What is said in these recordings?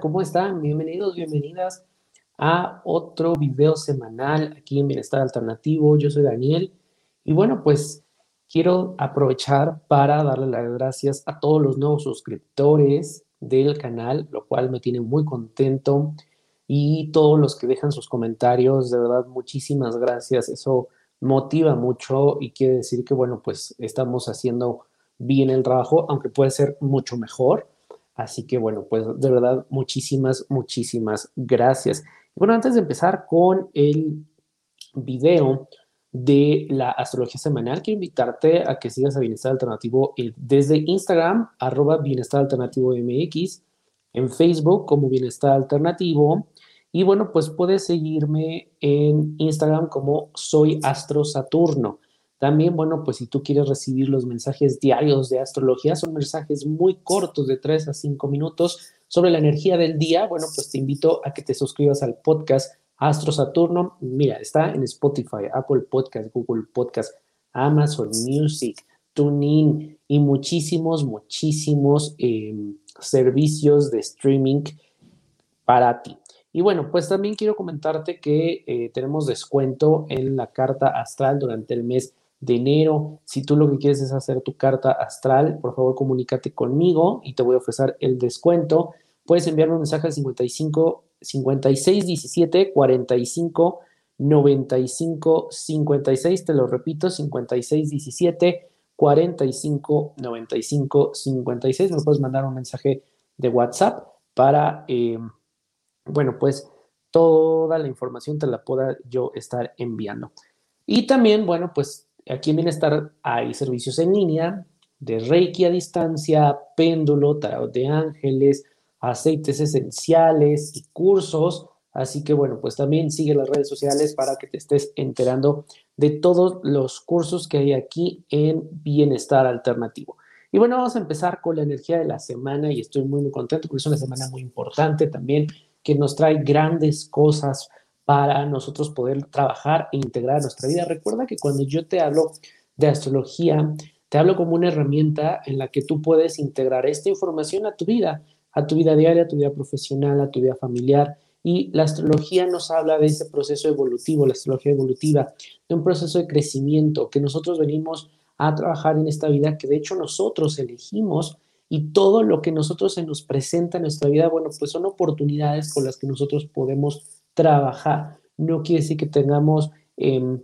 ¿cómo están? Bienvenidos, bienvenidas a otro video semanal aquí en Bienestar Alternativo. Yo soy Daniel y bueno, pues quiero aprovechar para darle las gracias a todos los nuevos suscriptores del canal, lo cual me tiene muy contento y todos los que dejan sus comentarios, de verdad, muchísimas gracias. Eso motiva mucho y quiere decir que, bueno, pues estamos haciendo bien el trabajo, aunque puede ser mucho mejor. Así que bueno, pues de verdad, muchísimas, muchísimas gracias. Bueno, antes de empezar con el video de la astrología semanal, quiero invitarte a que sigas a Bienestar Alternativo eh, desde Instagram, arroba Bienestar Alternativo MX, en Facebook como Bienestar Alternativo. Y bueno, pues puedes seguirme en Instagram como Soy Astro Saturno. También, bueno, pues si tú quieres recibir los mensajes diarios de astrología, son mensajes muy cortos de 3 a 5 minutos sobre la energía del día. Bueno, pues te invito a que te suscribas al podcast Astro Saturno. Mira, está en Spotify, Apple Podcast, Google Podcast, Amazon Music, TuneIn y muchísimos, muchísimos em, servicios de streaming para ti. Y bueno, pues también quiero comentarte que eh, tenemos descuento en la carta astral durante el mes de enero. Si tú lo que quieres es hacer tu carta astral, por favor comunícate conmigo y te voy a ofrecer el descuento. Puedes enviarme un mensaje al 55 56 17 45 95 56. Te lo repito, 56 17 45 95 56. Me puedes mandar un mensaje de WhatsApp para, eh, bueno, pues toda la información te la pueda yo estar enviando. Y también, bueno, pues Aquí en Bienestar hay servicios en línea de Reiki a distancia, péndulo, tarot de ángeles, aceites esenciales y cursos. Así que bueno, pues también sigue las redes sociales para que te estés enterando de todos los cursos que hay aquí en Bienestar Alternativo. Y bueno, vamos a empezar con la energía de la semana y estoy muy, muy contento porque es una semana muy importante también que nos trae grandes cosas para nosotros poder trabajar e integrar nuestra vida. Recuerda que cuando yo te hablo de astrología, te hablo como una herramienta en la que tú puedes integrar esta información a tu vida, a tu vida diaria, a tu vida profesional, a tu vida familiar. Y la astrología nos habla de ese proceso evolutivo, la astrología evolutiva, de un proceso de crecimiento que nosotros venimos a trabajar en esta vida, que de hecho nosotros elegimos y todo lo que nosotros se nos presenta en nuestra vida, bueno, pues son oportunidades con las que nosotros podemos trabajar. No quiere decir que tengamos em,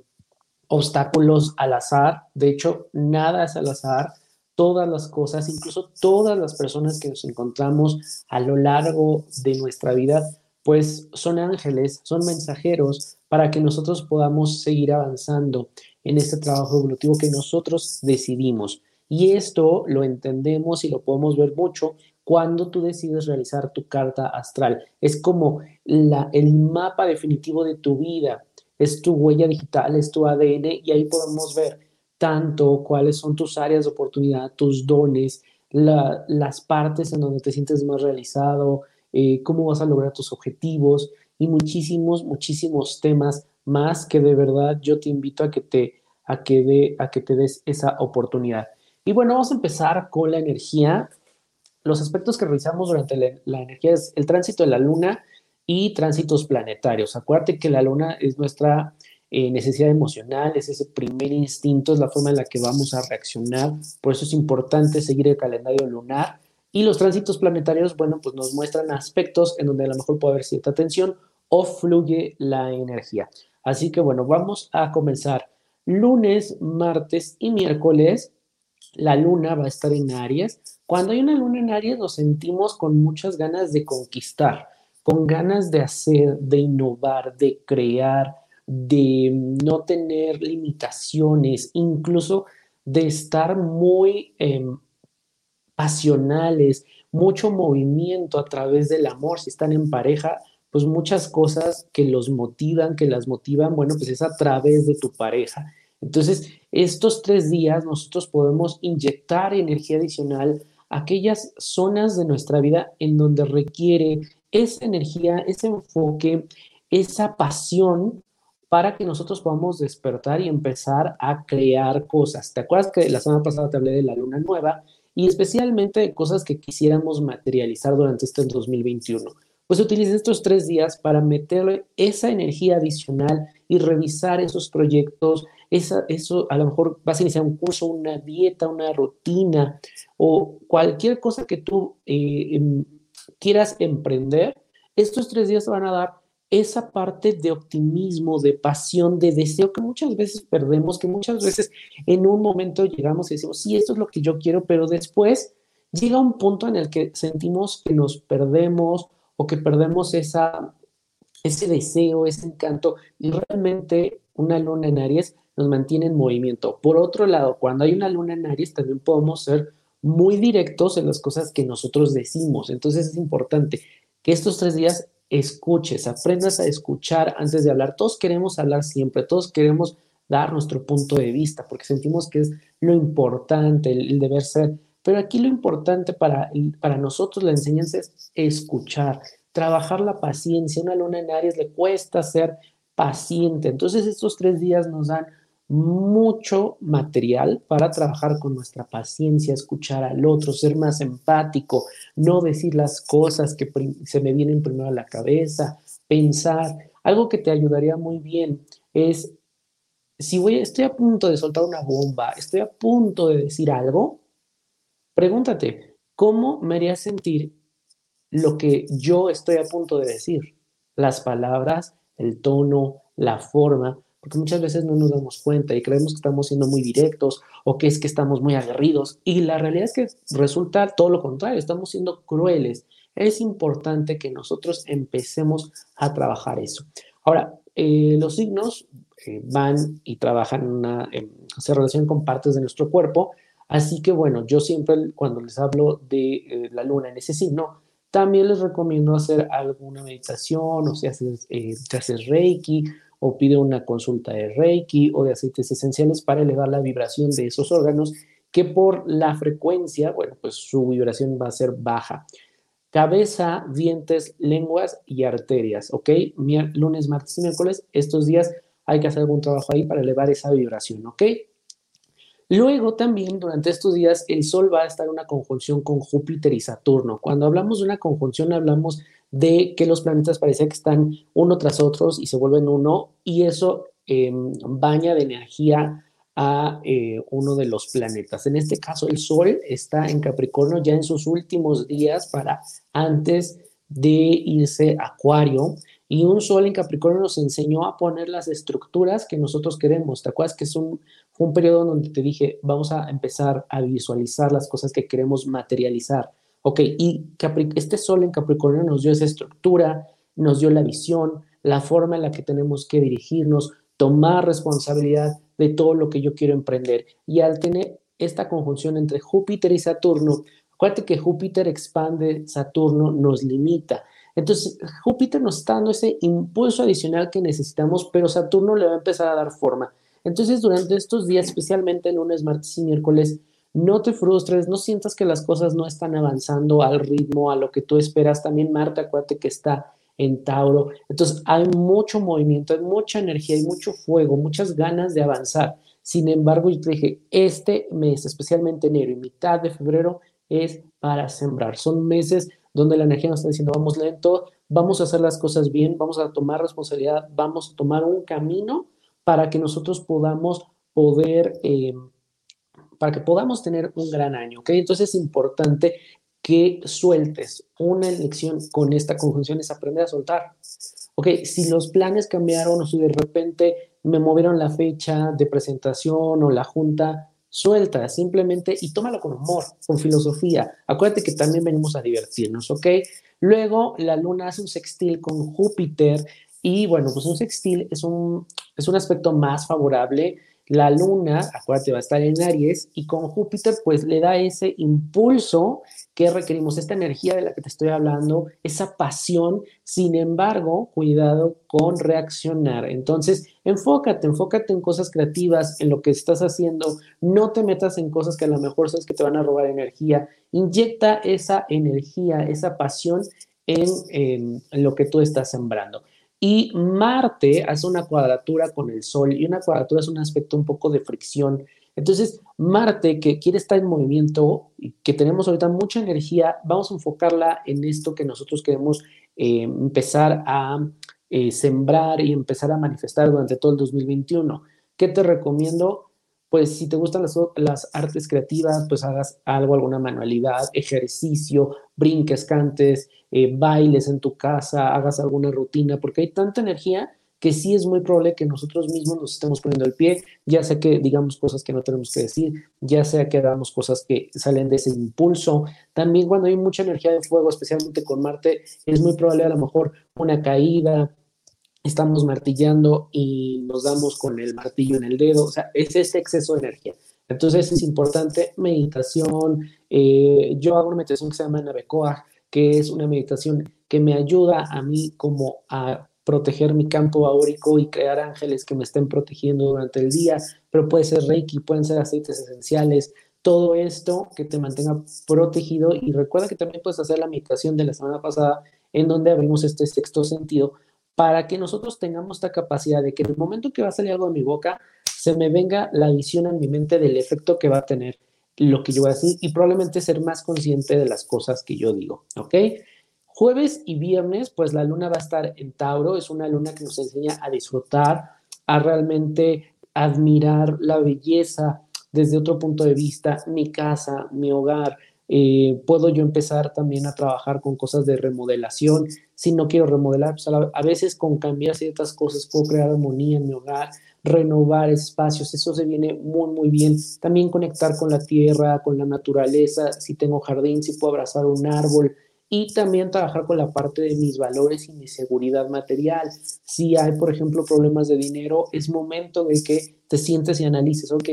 obstáculos al azar. De hecho, nada es al azar. Todas las cosas, incluso todas las personas que nos encontramos a lo largo de nuestra vida, pues son ángeles, son mensajeros para que nosotros podamos seguir avanzando en este trabajo evolutivo que nosotros decidimos. Y esto lo entendemos y lo podemos ver mucho cuando tú decides realizar tu carta astral. Es como el mapa definitivo de tu vida, es tu huella digital, es tu ADN y ahí podemos ver tanto cuáles son tus áreas de oportunidad, tus dones, las partes en donde te sientes más realizado, eh, cómo vas a lograr tus objetivos y muchísimos, muchísimos temas más que de verdad yo te invito a que te, a que a que te des esa oportunidad. Y bueno, vamos a empezar con la energía los aspectos que revisamos durante la, energía es el tránsito de la luna y tránsitos planetarios. Acuérdate que la luna es nuestra eh, necesidad emocional, es ese primer instinto, es la forma en la que vamos a reaccionar. Por eso es importante seguir el calendario lunar. Y los tránsitos planetarios, bueno, pues nos muestran aspectos en donde a lo mejor puede haber cierta tensión o fluye la energía. Así que bueno, vamos a comenzar. Lunes, martes y miércoles, la luna va a estar en Aries cuando hay una luna en Aries nos sentimos con muchas ganas de conquistar, con ganas de hacer, de innovar, de crear, de no tener limitaciones, incluso de estar muy em, pasionales, mucho movimiento a través del amor. Si están en pareja, pues muchas cosas que los motivan, que las motivan, bueno, pues es a través de tu pareja. Entonces, estos tres días nosotros podemos inyectar energía adicional aquellas zonas de nuestra vida en donde requiere esa energía, ese enfoque, esa pasión para que nosotros podamos despertar y empezar a crear cosas. ¿Te acuerdas que la semana pasada te hablé de la luna nueva y especialmente de cosas que quisiéramos materializar durante este 2021? pues utilices estos tres días para meterle esa energía adicional y revisar esos proyectos, eso a lo mejor vas a iniciar un curso, una dieta, una rutina o cualquier cosa que tú eh, em, quieras emprender, estos tres días van a dar esa parte de optimismo, de pasión, de deseo que muchas veces perdemos, que muchas veces en un momento llegamos y decimos, sí, esto es lo que yo quiero, pero después llega un punto en el que sentimos que nos perdemos o que perdemos esa, ese deseo, ese encanto, y realmente una luna en Aries nos mantiene en movimiento. Por otro lado, cuando hay una luna en Aries, también podemos ser muy directos en las cosas que nosotros decimos. Entonces es importante que estos tres días escuches, aprendas a escuchar antes de hablar. Todos queremos hablar siempre, todos queremos dar nuestro punto de vista porque sentimos que es lo importante, el deber ser pero aquí lo importante para, para nosotros la enseñanza es escuchar, trabajar la paciencia. Una luna en Aries le cuesta ser paciente. Entonces estos tres días nos dan mucho material para trabajar con nuestra paciencia, escuchar al otro, ser más empático, no decir las cosas que se me vienen primero a la cabeza, pensar. Algo que te ayudaría muy bien es, si voy, estoy a punto de soltar una bomba, estoy a punto de decir algo, Pregúntate, ¿cómo me haría sentir lo que yo estoy a punto de decir? Las palabras, el tono, la forma, porque muchas veces no nos damos cuenta y creemos que estamos siendo muy directos o que es que estamos muy aguerridos y la realidad es que resulta todo lo contrario, estamos siendo crueles. Es importante que nosotros empecemos a trabajar eso. Ahora, eh, los signos eh, van y trabajan una, se relacionan con partes de nuestro cuerpo Así que bueno, yo siempre cuando les hablo de eh, la luna en ese signo, también les recomiendo hacer alguna meditación o si haces, eh, haces Reiki o pide una consulta de Reiki o de aceites esenciales para elevar la vibración de esos órganos que por la frecuencia, bueno, pues su vibración va a ser baja. Cabeza, dientes, lenguas y arterias, ¿ok? lunes, martes y miércoles, estos días hay que hacer algún trabajo ahí para elevar esa vibración, ¿ok? Luego también durante estos días el Sol va a estar en una conjunción con Júpiter y Saturno. Cuando hablamos de una conjunción hablamos de que los planetas parecen que están uno tras otros y se vuelven uno y eso em, baña de energía a eh, uno de los planetas. En este caso el Sol está en Capricornio ya en sus últimos días para antes de irse Acuario y un sol en Capricornio nos enseñó a poner las estructuras que nosotros queremos. ¿Te acuerdas que es un, un periodo donde te dije, vamos a empezar a visualizar las cosas que queremos materializar? Ok, y este sol en Capricornio nos dio esa estructura, nos dio la visión, la forma en la que tenemos que dirigirnos, tomar responsabilidad de todo lo que yo quiero emprender. Y al tener esta conjunción entre Júpiter y Saturno, acuérdate que Júpiter expande, Saturno nos limita. Entonces, Júpiter nos está dando ese impulso adicional que necesitamos, pero Saturno le va a empezar a dar forma. Entonces, durante estos días, especialmente lunes, martes y miércoles, no te frustres, no sientas que las cosas no están avanzando al ritmo, a lo que tú esperas. También Marte, acuérdate que está en Tauro. Entonces, hay mucho movimiento, hay mucha energía, hay mucho fuego, muchas ganas de avanzar. Sin embargo, yo te dije, este mes, especialmente enero y mitad de febrero, es para sembrar. Son meses donde la energía nos está diciendo vamos lento, vamos a hacer las cosas bien, vamos a tomar responsabilidad, vamos a tomar un camino para que nosotros podamos poder, eh, para que podamos tener un gran año, ¿ok? Entonces es importante que sueltes una elección con esta conjunción, es aprender a soltar. Ok, si los planes cambiaron o si de repente me movieron la fecha de presentación o la junta, suelta simplemente y tómalo con humor, con filosofía. Acuérdate que también venimos a divertirnos, ¿ok? Luego la luna hace un sextil con Júpiter y bueno, pues un sextil es un, es un aspecto más favorable la luna, acuérdate, va a estar en Aries y con Júpiter pues le da ese impulso que requerimos, esta energía de la que te estoy hablando, esa pasión, sin embargo, cuidado con reaccionar. Entonces, enfócate, enfócate en cosas creativas, en lo que estás haciendo, no te metas en cosas que a lo mejor sabes que te van a robar energía, inyecta esa energía, esa pasión en, en lo que tú estás sembrando. Y Marte hace una cuadratura con el Sol y una cuadratura es un aspecto un poco de fricción. Entonces, Marte, que quiere estar en movimiento y que tenemos ahorita mucha energía, vamos a enfocarla en esto que nosotros queremos eh, empezar a eh, sembrar y empezar a manifestar durante todo el 2021. ¿Qué te recomiendo? Pues si te gustan las, las artes creativas, pues hagas algo, alguna manualidad, ejercicio, brinques, cantes, eh, bailes en tu casa, hagas alguna rutina, porque hay tanta energía que sí es muy probable que nosotros mismos nos estemos poniendo el pie, ya sea que digamos cosas que no tenemos que decir, ya sea que hagamos cosas que salen de ese impulso. También cuando hay mucha energía de fuego, especialmente con Marte, es muy probable a lo mejor una caída, estamos martillando y nos damos con el martillo en el dedo, o sea, es ese exceso de energía. Entonces es importante meditación. Eh, yo hago una meditación que se llama Navecoa, que es una meditación que me ayuda a mí como a proteger mi campo aórico y crear ángeles que me estén protegiendo durante el día, pero puede ser Reiki, pueden ser aceites esenciales, todo esto que te mantenga protegido y recuerda que también puedes hacer la meditación de la semana pasada en donde abrimos este sexto sentido para que nosotros tengamos esta capacidad de que en el momento que va a salir algo de mi boca, se me venga la visión en mi mente del efecto que va a tener lo que yo voy a decir y probablemente ser más consciente de las cosas que yo digo, ¿ok? Jueves y viernes, pues la luna va a estar en Tauro, es una luna que nos enseña a disfrutar, a realmente admirar la belleza desde otro punto de vista, mi casa, mi hogar. Eh, puedo yo empezar también a trabajar con cosas de remodelación. Si no quiero remodelar, a, a veces con cambiar ciertas cosas puedo crear armonía en mi hogar, renovar espacios, eso se viene muy, muy bien. También conectar con la tierra, con la naturaleza, si tengo jardín, si puedo abrazar un árbol, y también trabajar con la parte de mis valores y mi seguridad material. Si hay, por ejemplo, problemas de dinero, es momento de que te sientes y analices, ok,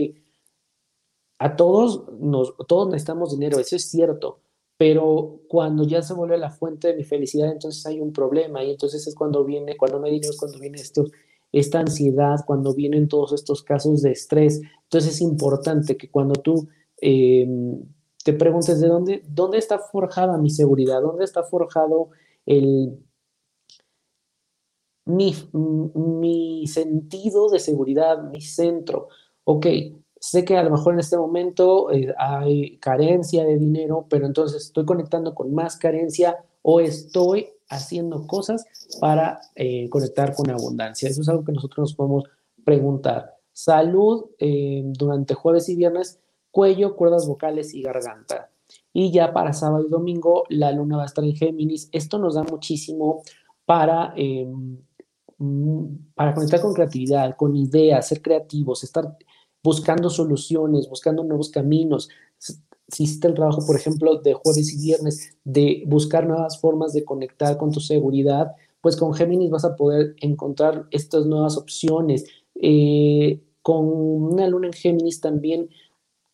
a todos, nos, todos necesitamos dinero, eso es cierto, pero cuando ya se vuelve la fuente de mi felicidad, entonces hay un problema y entonces es cuando viene, cuando dinero, es cuando viene esto, esta ansiedad, cuando vienen todos estos casos de estrés. Entonces es importante que cuando tú... Eh, te preguntes de dónde, dónde está forjada mi seguridad, dónde está forjado el, mi, mi sentido de seguridad, mi centro. Ok, sé que a lo mejor en este momento eh, hay carencia de dinero, pero entonces estoy conectando con más carencia o estoy haciendo cosas para eh, conectar con abundancia. Eso es algo que nosotros nos podemos preguntar. Salud eh, durante jueves y viernes cuello, cuerdas vocales y garganta. Y ya para sábado y domingo la luna va a estar en Géminis. Esto nos da muchísimo para, em, mm, para conectar con creatividad, con ideas, ser creativos, estar buscando soluciones, buscando nuevos caminos. Si hiciste el trabajo, por ejemplo, de jueves y viernes, de buscar nuevas formas de conectar con tu seguridad, pues con Géminis vas a poder encontrar estas nuevas opciones. Eh, con una luna en Géminis también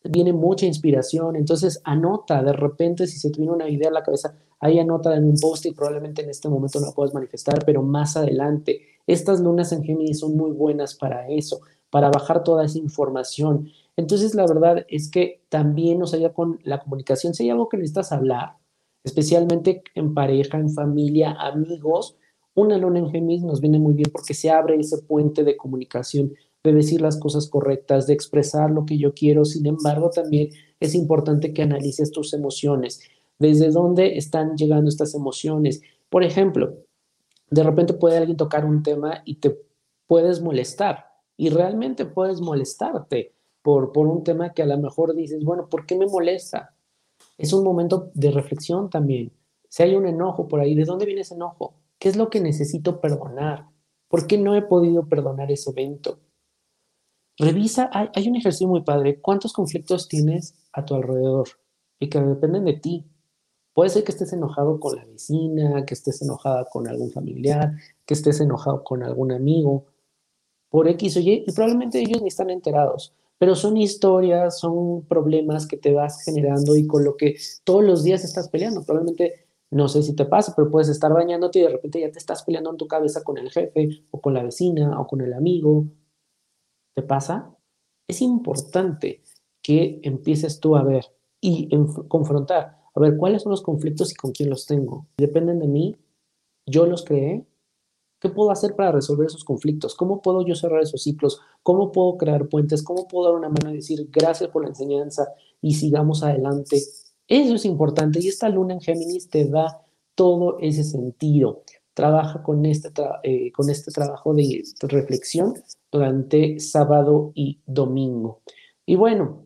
viene mucha inspiración, entonces anota, de repente si se te viene una idea a la cabeza, ahí anota en un post y probablemente en este momento no la puedas manifestar, pero más adelante. Estas lunas en Géminis son muy buenas para eso, para bajar toda esa información. Entonces la verdad es que también nos ayuda con la comunicación. Si hay algo que necesitas hablar, especialmente en pareja, en familia, amigos, una luna en Géminis nos viene muy bien porque se abre ese puente de comunicación de decir las cosas correctas, de expresar lo que yo quiero. Sin embargo, también es importante que analices tus emociones. ¿Desde dónde están llegando estas emociones? Por ejemplo, de repente puede alguien tocar un tema y te puedes molestar y realmente puedes molestarte por, por un tema que a lo mejor dices, bueno, ¿por qué me molesta? Es un momento de reflexión también. Si hay un enojo por ahí, ¿de dónde viene ese enojo? ¿Qué es lo que necesito perdonar? ¿Por qué no he podido perdonar ese evento? Revisa, hay, un ejercicio muy padre, cuántos conflictos tienes a tu alrededor y que dependen de ti. Puede ser que estés enojado con la vecina, que estés enojada con algún familiar, que estés enojado con algún amigo, por X o Y, y probablemente ellos ni están enterados, pero son historias, son problemas que te vas generando y con lo que todos los días estás peleando. Probablemente, no sé si te pasa, pero puedes estar bañándote y de repente ya te estás peleando en tu cabeza con el jefe o con la vecina o con el amigo pasa? Es importante que empieces tú a ver y confrontar, a ver cuáles son los conflictos y con quién los tengo. Dependen de mí, yo los creé. ¿Qué puedo hacer para resolver esos conflictos? ¿Cómo puedo yo cerrar esos ciclos? ¿Cómo puedo crear puentes? ¿Cómo puedo dar una mano y decir gracias por la enseñanza y sigamos adelante? Eso es importante y esta luna en Géminis te da todo ese sentido. Trabaja con este, eh, con este trabajo de reflexión durante sábado y domingo. Y bueno,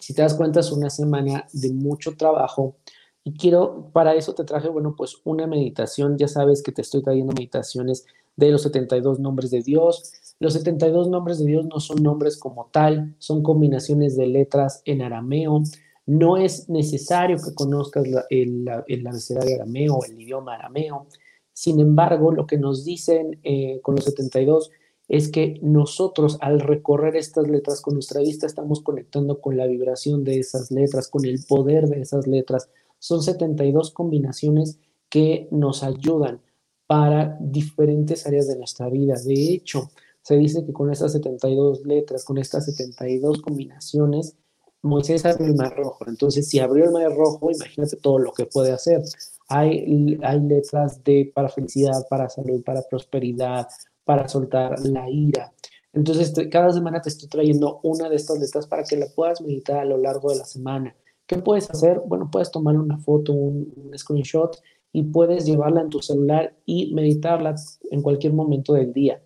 si te das cuenta, es una semana de mucho trabajo. Y quiero, para eso te traje, bueno, pues una meditación. Ya sabes que te estoy trayendo meditaciones de los 72 nombres de Dios. Los 72 nombres de Dios no son nombres como tal, son combinaciones de letras en arameo. No es necesario que conozcas el, el, abecedario arameo el idioma arameo. Sin embargo, lo que nos dicen eh, con los 72 es que nosotros al recorrer estas letras con nuestra vista estamos conectando con la vibración de esas letras, con el poder de esas letras. Son 72 combinaciones que nos ayudan para diferentes áreas de nuestra vida. De hecho, se dice que con estas 72 letras, con estas 72 combinaciones, Moisés abrió el mar rojo. Entonces, si abrió el mar rojo, imagínate todo lo que puede hacer. Hay, letras de para felicidad, para salud, para prosperidad, para soltar la ira. Entonces, cada semana te estoy trayendo una de estas letras para que la puedas meditar a lo largo de la semana. ¿Qué puedes hacer? Bueno, puedes tomar una foto, un, screenshot y puedes llevarla en tu celular y meditarla en cualquier momento del día.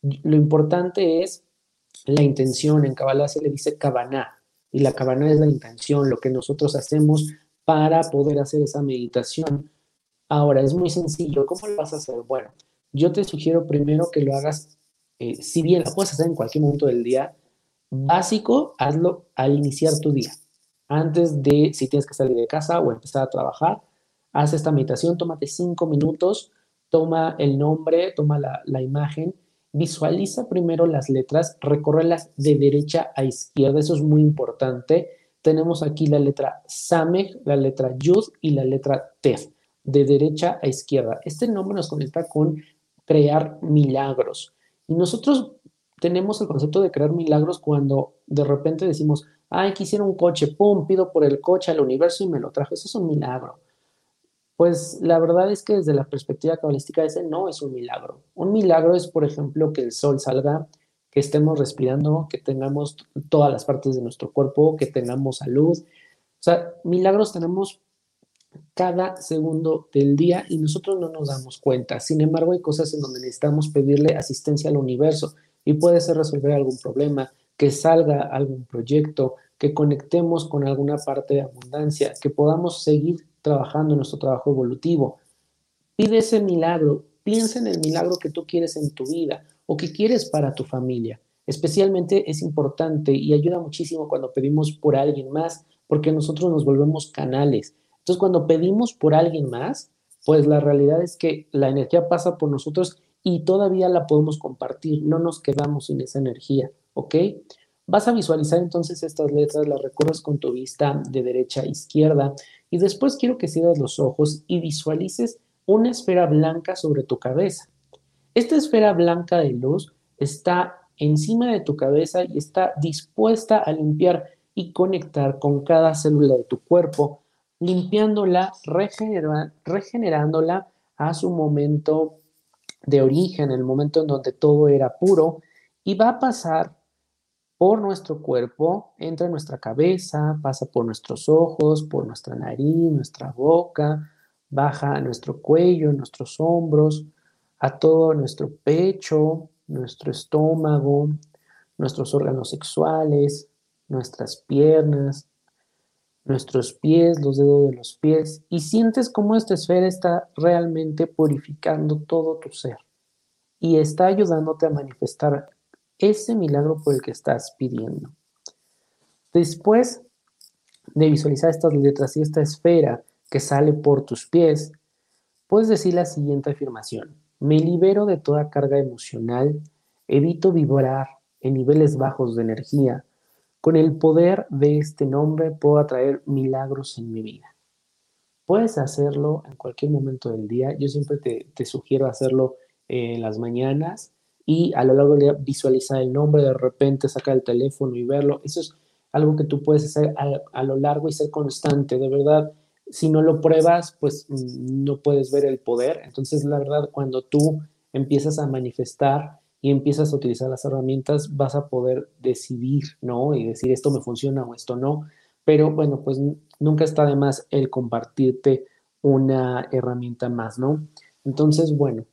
Lo importante es la intención. En Kabbalah se le dice Kavaná y la Kavaná es la intención, lo que nosotros hacemos para poder hacer esa meditación. Ahora, es muy sencillo. ¿Cómo lo vas a hacer? Bueno, yo te sugiero primero que lo hagas, eh, si bien lo puedes hacer en cualquier momento del día, básico, hazlo al iniciar tu día. Antes de, si tienes que salir de casa o empezar a trabajar, haz esta meditación, tómate cinco minutos, toma el nombre, toma la, imagen, visualiza primero las letras, recórrelas de derecha a izquierda, eso es muy importante. Tenemos aquí la letra Sameh, la letra Yud y la letra Tef, de derecha a izquierda. Este nombre nos conecta con crear milagros. Y nosotros tenemos el concepto de crear milagros cuando de repente decimos, ay, quisiera un coche, pum, pido por el coche al universo y me lo trajo. Eso es un milagro. Pues la verdad es que desde la perspectiva cabalística ese no es un milagro. Un milagro es, por ejemplo, que el sol salga, que estemos respirando, que tengamos todas las partes de nuestro cuerpo, que tengamos salud. O sea, milagros tenemos cada segundo del día y nosotros no nos damos cuenta. Sin embargo, hay cosas en donde necesitamos pedirle asistencia al universo y puede ser resolver algún problema, que salga algún proyecto, que conectemos con alguna parte de abundancia, que podamos seguir trabajando en nuestro trabajo evolutivo. Pide ese milagro, piensa en el milagro que tú quieres en tu vida o que quieres para tu familia. Especialmente es importante y ayuda muchísimo cuando pedimos por alguien más, porque nosotros nos volvemos canales entonces, cuando pedimos por alguien más, pues la realidad es que la energía pasa por nosotros y todavía la podemos compartir, no nos quedamos sin esa energía, ¿ok? Vas a visualizar entonces estas letras, las recorres con tu vista de derecha a izquierda y después quiero que cierres los ojos y visualices una esfera blanca sobre tu cabeza. Esta esfera blanca de luz está encima de tu cabeza y está dispuesta a limpiar y conectar con cada célula de tu cuerpo limpiándola, regenerándola a su momento de origen, el momento en donde todo era puro, y va a pasar por nuestro cuerpo, entra en nuestra cabeza, pasa por nuestros ojos, por nuestra nariz, nuestra boca, baja a nuestro cuello, nuestros hombros, a todo nuestro pecho, nuestro estómago, nuestros órganos sexuales, nuestras piernas, nuestros pies, los dedos de los pies, y sientes cómo esta esfera está realmente purificando todo tu ser y está ayudándote a manifestar ese milagro por el que estás pidiendo. Después de visualizar estas letras y esta esfera que sale por tus pies, puedes decir la siguiente afirmación. Me libero de toda carga emocional, evito vibrar en niveles bajos de energía, con el poder de este nombre puedo atraer milagros en mi vida. Puedes hacerlo en cualquier momento del día. Yo siempre te, sugiero hacerlo en las mañanas y a lo largo día visualizar el nombre, de repente sacar el teléfono y verlo. Eso es algo que tú puedes hacer a, a lo largo y ser constante. De verdad, si no lo pruebas, pues mm, no puedes ver el poder. Entonces, la verdad, cuando tú empiezas a manifestar y empiezas a utilizar las herramientas, vas a poder decidir, ¿no? Y decir esto me funciona o esto no. Pero bueno, pues nunca está de más el compartirte una herramienta más, ¿no? Entonces, bueno,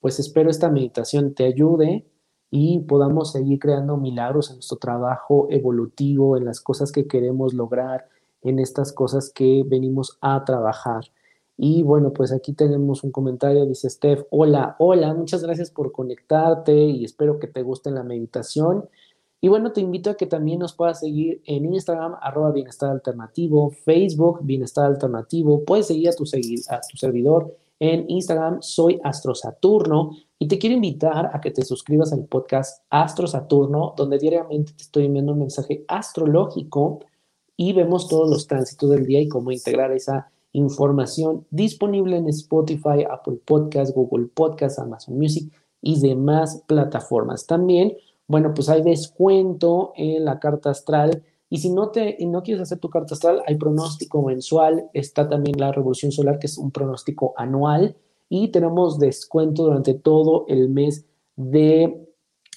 pues espero esta meditación te ayude y podamos seguir creando milagros en nuestro trabajo evolutivo, en las cosas que queremos lograr, en estas cosas que venimos a trabajar. Y bueno, pues aquí tenemos un comentario, dice Steph, hola, hola, muchas gracias por conectarte y espero que te guste la meditación. Y bueno, te invito a que también nos puedas seguir en Instagram, arroba bienestar alternativo, Facebook, bienestar alternativo. Puedes seguir a tu, a tu servidor en Instagram, soy Astro Saturno. Y te quiero invitar a que te suscribas al podcast Astro Saturno, donde diariamente te estoy enviando un mensaje astrológico y vemos todos los tránsitos del día y cómo integrar esa información disponible en Spotify, Apple Podcasts, Google Podcasts, Amazon Music y demás plataformas. También, bueno, pues hay descuento en la carta astral. Y si no, te, no quieres hacer tu carta astral, hay pronóstico mensual. Está también la revolución solar, que es un pronóstico anual. Y tenemos descuento durante todo el mes de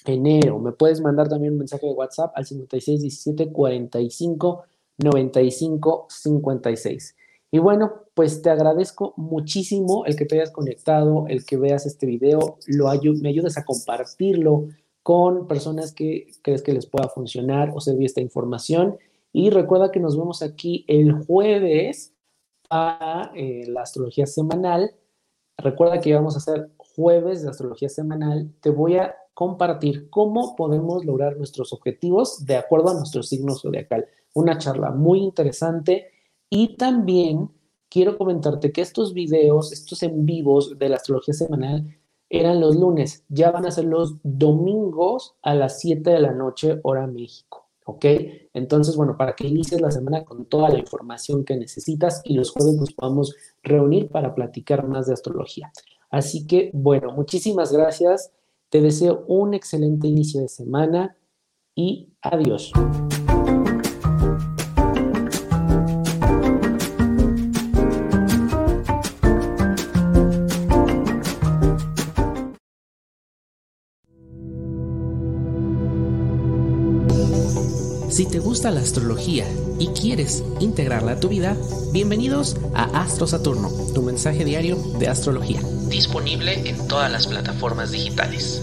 enero. Me puedes mandar también un mensaje de WhatsApp al 5617 45 95 56. Y bueno, pues te agradezco muchísimo el que te hayas conectado, el que veas este video, lo me ayudes a compartirlo con personas que crees que les pueda funcionar o servir esta información. Y recuerda que nos vemos aquí el jueves para eh, la astrología semanal. Recuerda que vamos a hacer jueves de astrología semanal. Te voy a compartir cómo podemos lograr nuestros objetivos de acuerdo a nuestro signo zodiacal. Una charla muy interesante y también quiero comentarte que estos videos, estos en vivos de la astrología semanal, eran los lunes, ya van a ser los domingos a las 7 de la noche, hora México. ¿Ok? Entonces, bueno, para que inicies la semana con toda la información que necesitas y los jueves nos podamos reunir para platicar más de astrología. Así que, bueno, muchísimas gracias. Te deseo un excelente inicio de semana y adiós. Si te gusta la astrología y quieres integrarla a tu vida, bienvenidos a Astro Saturno, tu mensaje diario de astrología. Disponible en todas las plataformas digitales.